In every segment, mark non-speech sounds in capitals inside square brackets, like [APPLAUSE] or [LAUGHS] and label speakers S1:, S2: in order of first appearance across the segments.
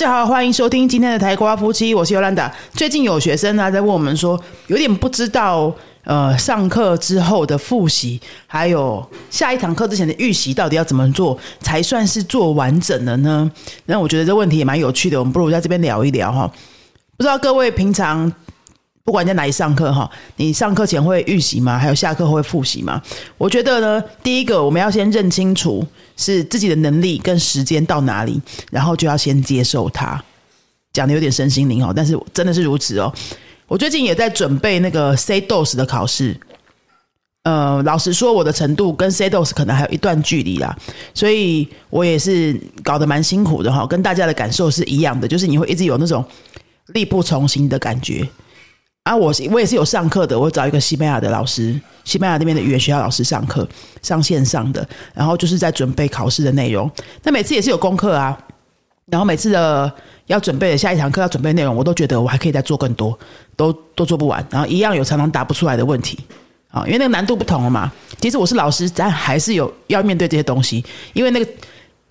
S1: 大家好，欢迎收听今天的台瓜夫妻，我是尤兰达。最近有学生呢在问我们说，有点不知道，呃，上课之后的复习，还有下一堂课之前的预习，到底要怎么做才算是做完整了呢？那我觉得这问题也蛮有趣的，我们不如在这边聊一聊哈。不知道各位平常不管在哪里上课哈，你上课前会预习吗？还有下课会复习吗？我觉得呢，第一个我们要先认清楚是自己的能力跟时间到哪里，然后就要先接受它。讲的有点身心灵哦，但是真的是如此哦。我最近也在准备那个 C DOS 的考试，呃，老实说，我的程度跟 C DOS 可能还有一段距离啦，所以我也是搞得蛮辛苦的哈，跟大家的感受是一样的，就是你会一直有那种力不从心的感觉。啊，我我也是有上课的，我找一个西班牙的老师，西班牙那边的语言学校老师上课，上线上的，然后就是在准备考试的内容。那每次也是有功课啊，然后每次的要准备的下一堂课要准备内容，我都觉得我还可以再做更多，都都做不完，然后一样有常常答不出来的问题啊，因为那个难度不同了嘛。其实我是老师，但还是有要面对这些东西，因为那个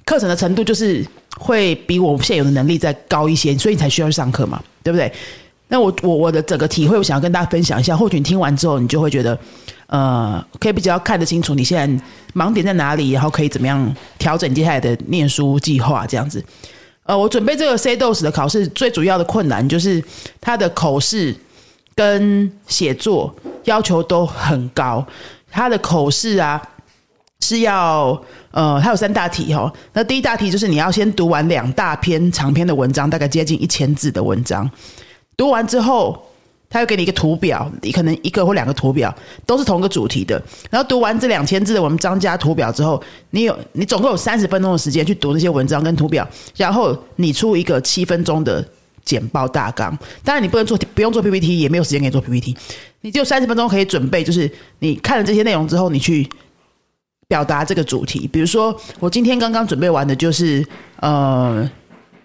S1: 课程的程度就是会比我现有的能力再高一些，所以你才需要去上课嘛，对不对？那我我我的整个体会，我想要跟大家分享一下。或许你听完之后，你就会觉得，呃，可以比较看得清楚你现在盲点在哪里，然后可以怎么样调整接下来的念书计划这样子。呃，我准备这个 C DOS 的考试，最主要的困难就是它的口试跟写作要求都很高。它的口试啊是要呃，它有三大题哈。那第一大题就是你要先读完两大篇长篇的文章，大概接近一千字的文章。读完之后，他会给你一个图表，你可能一个或两个图表都是同一个主题的。然后读完这两千字的文章加图表之后，你有你总共有三十分钟的时间去读这些文章跟图表，然后你出一个七分钟的简报大纲。当然你不能做，不用做 PPT，也没有时间给你做 PPT。你只有三十分钟可以准备，就是你看了这些内容之后，你去表达这个主题。比如说，我今天刚刚准备完的就是呃。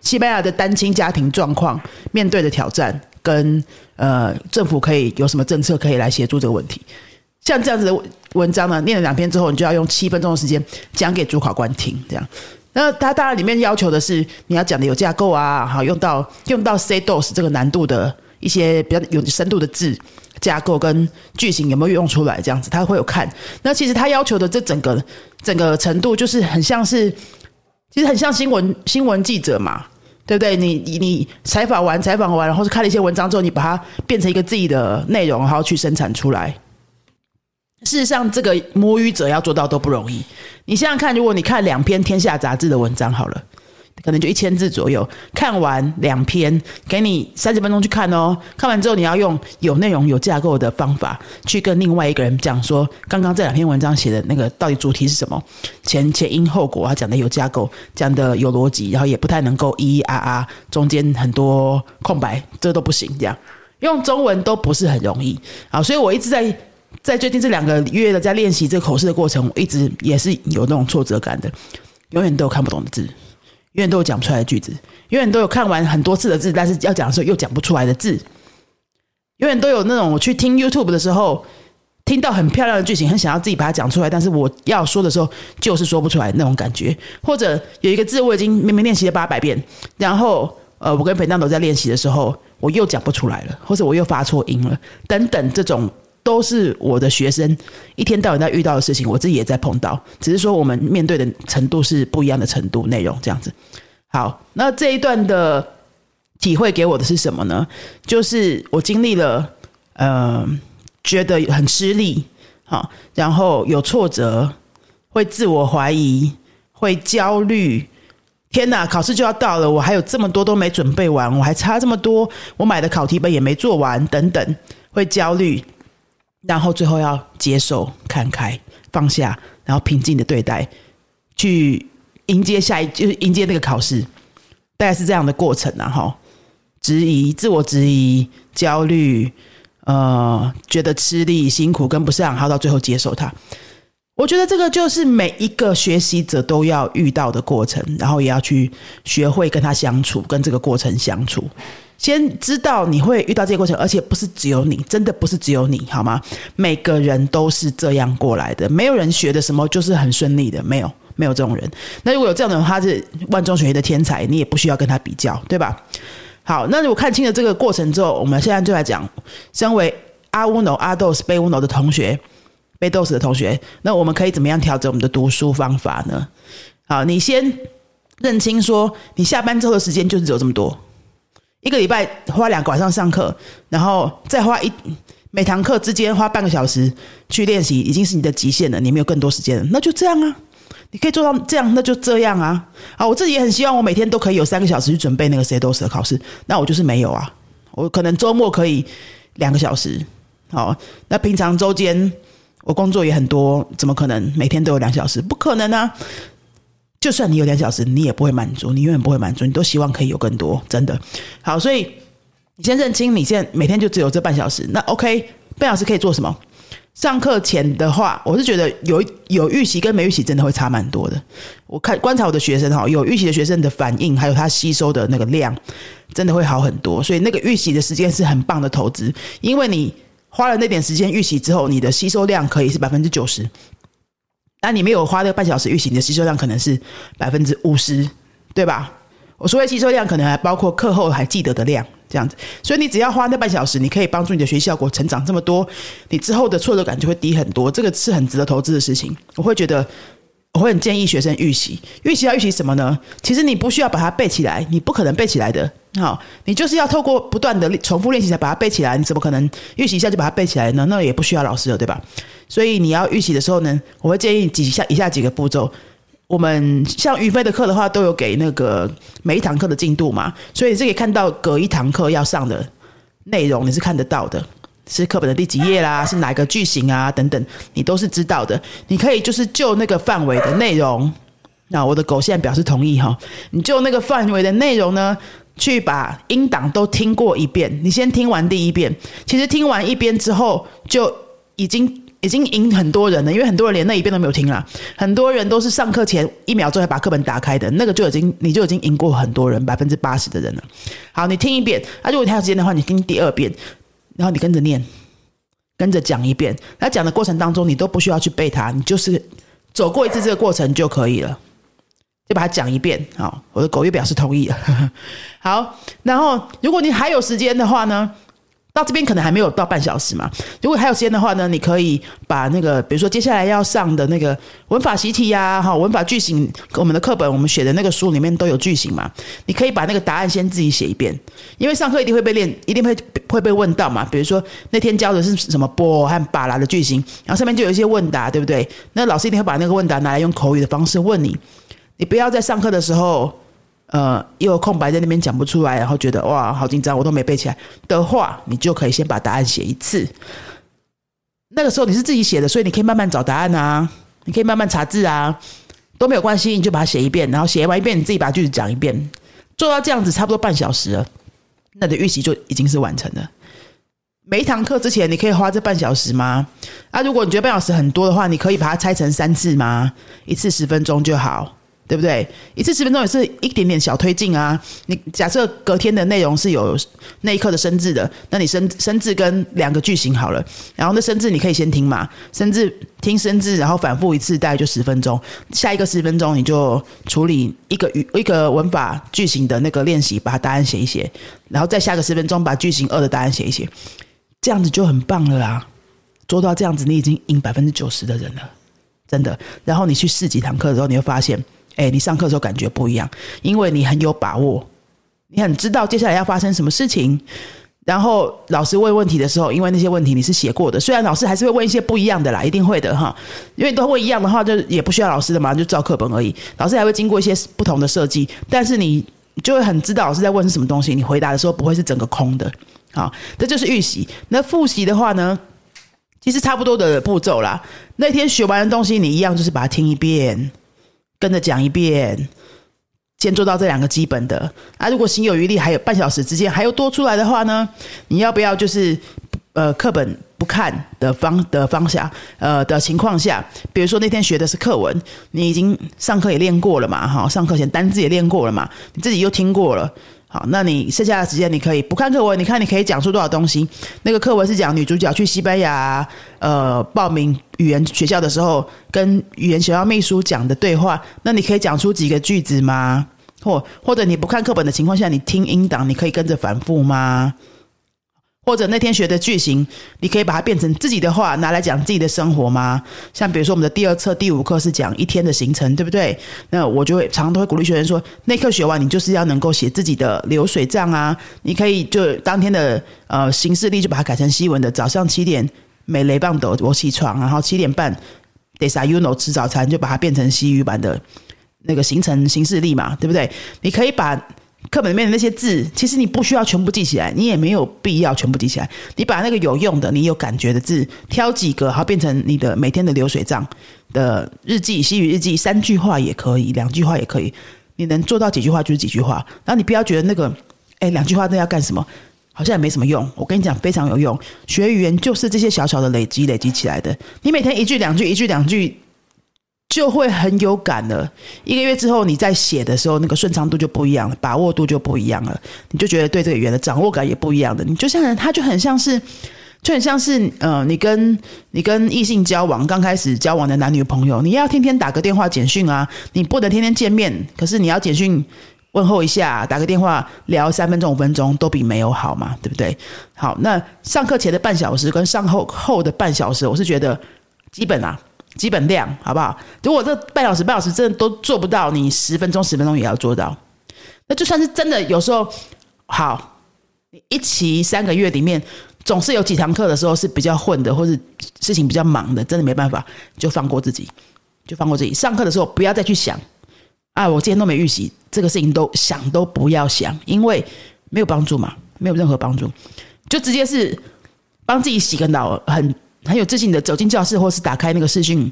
S1: 西班牙的单亲家庭状况面对的挑战，跟呃政府可以有什么政策可以来协助这个问题？像这样子的文章呢，念了两篇之后，你就要用七分钟的时间讲给主考官听。这样，那它当然里面要求的是你要讲的有架构啊，好用到用到 C DOS 这个难度的一些比较有深度的字架构跟句型有没有用出来？这样子他会有看。那其实他要求的这整个整个程度，就是很像是，其实很像新闻新闻记者嘛。对不对？你你你采访完采访完，然后是看了一些文章之后，你把它变成一个自己的内容，然后去生产出来。事实上，这个摸鱼者要做到都不容易。你想想看，如果你看两篇《天下》杂志的文章，好了。可能就一千字左右，看完两篇，给你三十分钟去看哦。看完之后，你要用有内容、有架构的方法去跟另外一个人讲说，刚刚这两篇文章写的那个到底主题是什么？前前因后果啊，讲的有架构，讲的有逻辑，然后也不太能够咿咿啊啊，中间很多空白，这都不行。这样用中文都不是很容易啊，所以我一直在在最近这两个月的在练习这个口试的过程，我一直也是有那种挫折感的，永远都有看不懂的字。永远都有讲不出来的句子，永远都有看完很多次的字，但是要讲的时候又讲不出来的字。永远都有那种我去听 YouTube 的时候，听到很漂亮的剧情，很想要自己把它讲出来，但是我要说的时候就是说不出来那种感觉。或者有一个字我已经明明练习了八百遍，然后呃，我跟裴大斗在练习的时候，我又讲不出来了，或者我又发错音了，等等这种。都是我的学生一天到晚在遇到的事情，我自己也在碰到，只是说我们面对的程度是不一样的程度内容这样子。好，那这一段的体会给我的是什么呢？就是我经历了，呃，觉得很吃力，好，然后有挫折，会自我怀疑，会焦虑。天哪，考试就要到了，我还有这么多都没准备完，我还差这么多，我买的考题本也没做完，等等，会焦虑。然后最后要接受、看开、放下，然后平静的对待，去迎接下一，就是迎接那个考试，大概是这样的过程啊！哈，质疑、自我质疑、焦虑，呃，觉得吃力、辛苦跟不上，然后到最后接受它。我觉得这个就是每一个学习者都要遇到的过程，然后也要去学会跟他相处，跟这个过程相处。先知道你会遇到这些过程，而且不是只有你，真的不是只有你，好吗？每个人都是这样过来的，没有人学的什么就是很顺利的，没有，没有这种人。那如果有这样的人，他是万中选一的天才，你也不需要跟他比较，对吧？好，那如果看清了这个过程之后，我们现在就来讲，身为阿乌诺、阿豆斯、贝乌诺的同学，贝豆斯的同学，那我们可以怎么样调整我们的读书方法呢？好，你先认清说，你下班之后的时间就是只有这么多，一个礼拜花两个晚上上课，然后再花一每堂课之间花半个小时去练习，已经是你的极限了，你没有更多时间了，那就这样啊。你可以做到这样，那就这样啊！啊，我自己也很希望我每天都可以有三个小时去准备那个 C 多斯的考试，那我就是没有啊。我可能周末可以两个小时，好，那平常周间我工作也很多，怎么可能每天都有两小时？不可能啊！就算你有两小时，你也不会满足，你永远不会满足，你都希望可以有更多，真的。好，所以你先认清，你现在每天就只有这半小时，那 OK，半小时可以做什么？上课前的话，我是觉得有有预习跟没预习真的会差蛮多的。我看观察我的学生哈，有预习的学生的反应，还有他吸收的那个量，真的会好很多。所以那个预习的时间是很棒的投资，因为你花了那点时间预习之后，你的吸收量可以是百分之九十。那你没有花那半小时预习，的吸收量可能是百分之五十，对吧？我所谓吸收量，可能还包括课后还记得的量。这样子，所以你只要花那半小时，你可以帮助你的学习效果成长这么多，你之后的挫折感就会低很多。这个是很值得投资的事情。我会觉得，我会很建议学生预习。预习要预习什么呢？其实你不需要把它背起来，你不可能背起来的。好，你就是要透过不断的重复练习才把它背起来。你怎么可能预习一下就把它背起来呢？那也不需要老师了，对吧？所以你要预习的时候呢，我会建议几下以下几个步骤。我们像于飞的课的话，都有给那个每一堂课的进度嘛，所以这可以看到隔一堂课要上的内容，你是看得到的，是课本的第几页啦，[LAUGHS] 是哪个句型啊等等，你都是知道的。你可以就是就那个范围的内容，那我的狗现在表示同意哈，你就那个范围的内容呢，去把音档都听过一遍。你先听完第一遍，其实听完一遍之后就已经。已经赢很多人了，因为很多人连那一遍都没有听啦。很多人都是上课前一秒钟才把课本打开的，那个就已经你就已经赢过很多人，百分之八十的人了。好，你听一遍，啊，如果你还有时间的话，你听第二遍，然后你跟着念，跟着讲一遍。那讲的过程当中，你都不需要去背它，你就是走过一次这个过程就可以了，就把它讲一遍。好，我的狗又表示同意了。[LAUGHS] 好，然后如果你还有时间的话呢？到这边可能还没有到半小时嘛？如果还有时间的话呢，你可以把那个，比如说接下来要上的那个文法习题呀，哈，文法句型，我们的课本我们写的那个书里面都有句型嘛，你可以把那个答案先自己写一遍，因为上课一定会被练，一定会会被问到嘛。比如说那天教的是什么波和巴拉的句型，然后上面就有一些问答，对不对？那老师一定会把那个问答拿来用口语的方式问你，你不要在上课的时候。呃，又有空白在那边讲不出来，然后觉得哇，好紧张，我都没背起来的话，你就可以先把答案写一次。那个时候你是自己写的，所以你可以慢慢找答案啊，你可以慢慢查字啊，都没有关系，你就把它写一遍，然后写完一遍，你自己把句子讲一遍，做到这样子差不多半小时了，那的预习就已经是完成了。每一堂课之前，你可以花这半小时吗？啊，如果你觉得半小时很多的话，你可以把它拆成三次吗？一次十分钟就好。对不对？一次十分钟也是一点点小推进啊。你假设隔天的内容是有那一刻的生字的，那你生生字跟两个句型好了。然后那生字你可以先听嘛，生字听生字，然后反复一次，大概就十分钟。下一个十分钟你就处理一个语一个文法句型的那个练习，把答案写一写。然后再下个十分钟把句型二的答案写一写，这样子就很棒了啦。做到这样子，你已经赢百分之九十的人了，真的。然后你去试几堂课的时候，你会发现。哎，你上课的时候感觉不一样，因为你很有把握，你很知道接下来要发生什么事情。然后老师问问题的时候，因为那些问题你是写过的，虽然老师还是会问一些不一样的啦，一定会的哈。因为都问一样的话，就也不需要老师的嘛，就照课本而已。老师还会经过一些不同的设计，但是你就会很知道老师在问是什么东西，你回答的时候不会是整个空的。好，这就是预习。那复习的话呢，其实差不多的步骤啦。那天学完的东西，你一样就是把它听一遍。跟着讲一遍，先做到这两个基本的啊。如果心有余力，还有半小时之间还有多出来的话呢，你要不要就是呃课本不看的方的方向呃的情况下，比如说那天学的是课文，你已经上课也练过了嘛，哈，上课前单字也练过了嘛，你自己又听过了。好，那你剩下的时间你可以不看课文，你看你可以讲出多少东西。那个课文是讲女主角去西班牙呃报名语言学校的时候，跟语言学校秘书讲的对话，那你可以讲出几个句子吗？或或者你不看课本的情况下，你听音档，你可以跟着反复吗？或者那天学的句型，你可以把它变成自己的话，拿来讲自己的生活吗？像比如说我们的第二册第五课是讲一天的行程，对不对？那我就会常常都会鼓励学生说，那课学完你就是要能够写自己的流水账啊。你可以就当天的呃行事历就把它改成西文的，早上七点美雷棒斗我起床，然后七点半得撒 uno 吃早餐，就把它变成西语版的那个行程行事历嘛，对不对？你可以把。课本里面的那些字，其实你不需要全部记起来，你也没有必要全部记起来。你把那个有用的、你有感觉的字挑几个，好变成你的每天的流水账的日记、西语日记，三句话也可以，两句话也可以。你能做到几句话就是几句话。然后你不要觉得那个，哎，两句话那要干什么？好像也没什么用。我跟你讲，非常有用。学语言就是这些小小的累积累积起来的。你每天一句两句，一句两句。就会很有感了。一个月之后，你在写的时候，那个顺畅度就不一样了，把握度就不一样了。你就觉得对这个语言的掌握感也不一样的。你就像他，就很像是，就很像是，呃，你跟 [LAUGHS] 你跟异性交往，刚开始交往的男女朋友，你要天天打个电话简讯啊，你不能天天见面，可是你要简讯问候一下，打个电话聊三分钟五分钟，都比没有好嘛，对不对？好，那上课前的半小时跟上后后的半小时，我是觉得基本啊。基本量好不好？如果这半小时、半小时真的都做不到，你十分钟、十分钟也要做到。那就算是真的，有时候好，一期三个月里面总是有几堂课的时候是比较混的，或是事情比较忙的，真的没办法，就放过自己，就放过自己。上课的时候不要再去想啊，我今天都没预习，这个事情都想都不要想，因为没有帮助嘛，没有任何帮助，就直接是帮自己洗个脑，很。很有自信的走进教室，或是打开那个视讯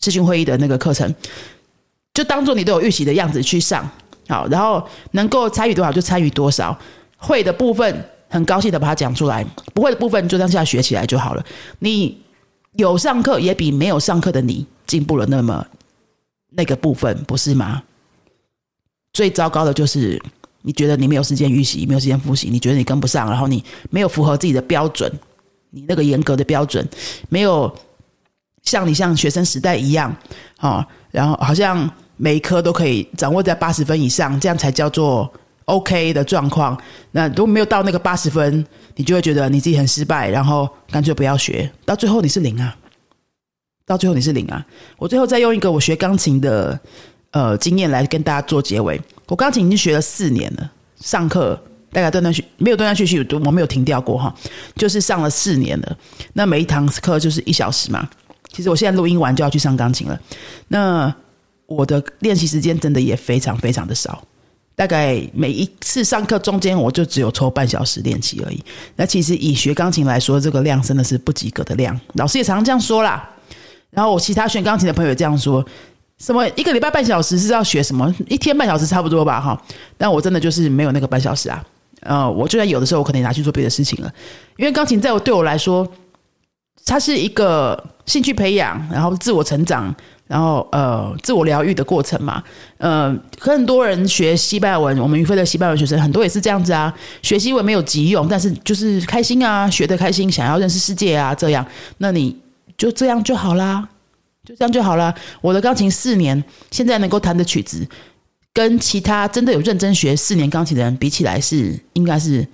S1: 视讯会议的那个课程，就当做你都有预习的样子去上，好，然后能够参与多少就参与多少，会的部分很高兴的把它讲出来，不会的部分就当下学起来就好了。你有上课也比没有上课的你进步了那么那个部分，不是吗？最糟糕的就是你觉得你没有时间预习，没有时间复习，你觉得你跟不上，然后你没有符合自己的标准。你那个严格的标准没有像你像学生时代一样哦，然后好像每一科都可以掌握在八十分以上，这样才叫做 OK 的状况。那如果没有到那个八十分，你就会觉得你自己很失败，然后干脆不要学，到最后你是零啊！到最后你是零啊！我最后再用一个我学钢琴的呃经验来跟大家做结尾。我钢琴已经学了四年了，上课。大概断断续没有断断续续，我没有停掉过哈，就是上了四年了。那每一堂课就是一小时嘛。其实我现在录音完就要去上钢琴了。那我的练习时间真的也非常非常的少，大概每一次上课中间我就只有抽半小时练习而已。那其实以学钢琴来说，这个量真的是不及格的量。老师也常常这样说啦。然后我其他学钢琴的朋友也这样说，什么一个礼拜半小时是要学什么？一天半小时差不多吧哈。但我真的就是没有那个半小时啊。呃，我就算有的时候，我可能拿去做别的事情了。因为钢琴在我对我来说，它是一个兴趣培养，然后自我成长，然后呃自我疗愈的过程嘛。呃，很多人学西班牙文，我们于飞的西班牙文学生很多也是这样子啊。学西文没有急用，但是就是开心啊，学的开心，想要认识世界啊，这样，那你就这样就好啦，就这样就好啦。我的钢琴四年，现在能够弹的曲子。跟其他真的有认真学四年钢琴的人比起来，是应该是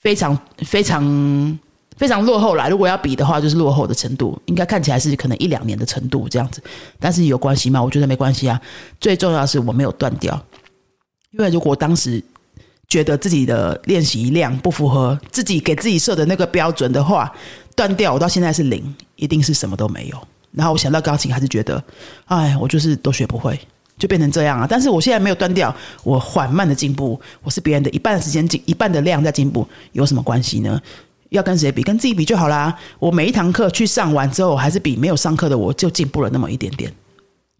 S1: 非常非常非常落后啦。如果要比的话，就是落后的程度，应该看起来是可能一两年的程度这样子。但是有关系吗？我觉得没关系啊。最重要的是我没有断掉，因为如果当时觉得自己的练习量不符合自己给自己设的那个标准的话，断掉，我到现在是零，一定是什么都没有。然后我想到钢琴，还是觉得，哎，我就是都学不会。就变成这样啊！但是我现在没有断掉，我缓慢的进步，我是别人的一半的时间进一半的量在进步，有什么关系呢？要跟谁比？跟自己比就好啦。我每一堂课去上完之后，还是比没有上课的我就进步了那么一点点，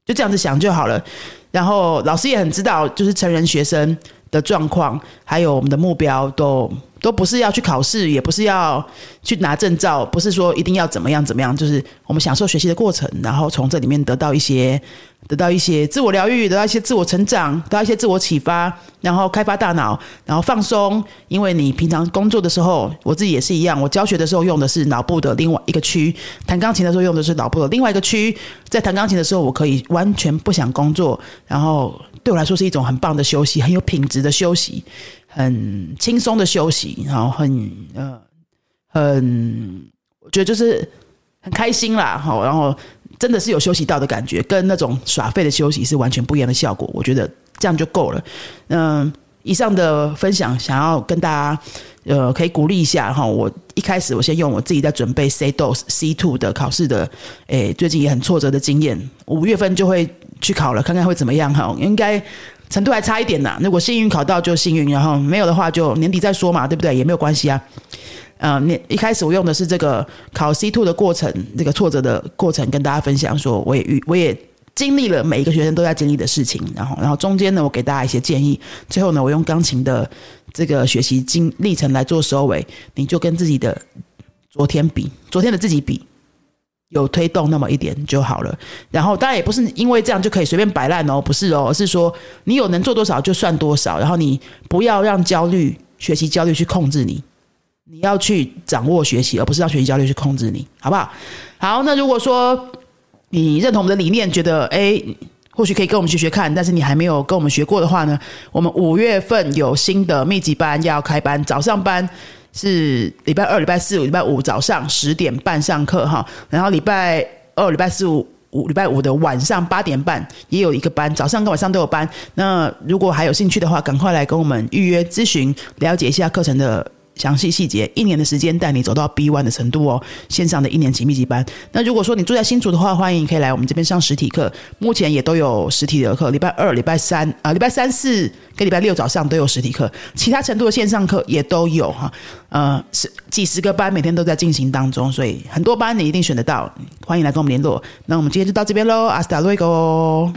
S1: 就这样子想就好了。然后老师也很知道，就是成人学生的状况，还有我们的目标都都不是要去考试，也不是要去拿证照，不是说一定要怎么样怎么样，就是我们享受学习的过程，然后从这里面得到一些得到一些自我疗愈，得到一些自我成长，得到一些自我启发，然后开发大脑，然后放松。因为你平常工作的时候，我自己也是一样，我教学的时候用的是脑部的另外一个区，弹钢琴的时候用的是脑部的另外一个区。在弹钢琴的时候，我可以完全不想工作，然后对我来说是一种很棒的休息，很有品质的休息。很轻松的休息，然后很呃很，我觉得就是很开心啦，好，然后真的是有休息到的感觉，跟那种耍废的休息是完全不一样的效果。我觉得这样就够了。嗯，以上的分享想要跟大家呃可以鼓励一下哈。我一开始我先用我自己在准备 C dos C two 的考试的，诶，最近也很挫折的经验，五月份就会去考了，看看会怎么样哈，应该。程度还差一点呐，如果幸运考到就幸运，然后没有的话就年底再说嘛，对不对？也没有关系啊。呃，年一开始我用的是这个考 C two 的过程，这个挫折的过程，跟大家分享说，我也遇我也经历了每一个学生都在经历的事情，然后然后中间呢，我给大家一些建议，最后呢，我用钢琴的这个学习经历程来做收尾，你就跟自己的昨天比，昨天的自己比。有推动那么一点就好了，然后当然也不是因为这样就可以随便摆烂哦，不是哦，而是说你有能做多少就算多少，然后你不要让焦虑、学习焦虑去控制你，你要去掌握学习，而不是让学习焦虑去控制你，好不好？好，那如果说你认同我们的理念，觉得哎，或许可以跟我们学学看，但是你还没有跟我们学过的话呢，我们五月份有新的密集班要开班，早上班。是礼拜二、礼拜四、礼拜五早上十点半上课哈，然后礼拜二、礼拜四、五五礼拜五的晚上八点半也有一个班，早上跟晚上都有班。那如果还有兴趣的话，赶快来跟我们预约咨询，了解一下课程的。详细细节，一年的时间带你走到 B one 的程度哦。线上的一年级密集班。那如果说你住在新竹的话，欢迎可以来我们这边上实体课。目前也都有实体的课，礼拜二、礼拜三啊，礼拜三四跟礼拜六早上都有实体课。其他程度的线上课也都有哈。呃，是几十个班每天都在进行当中，所以很多班你一定选得到。欢迎来跟我们联络。那我们今天就到这边喽，阿斯达瑞哥。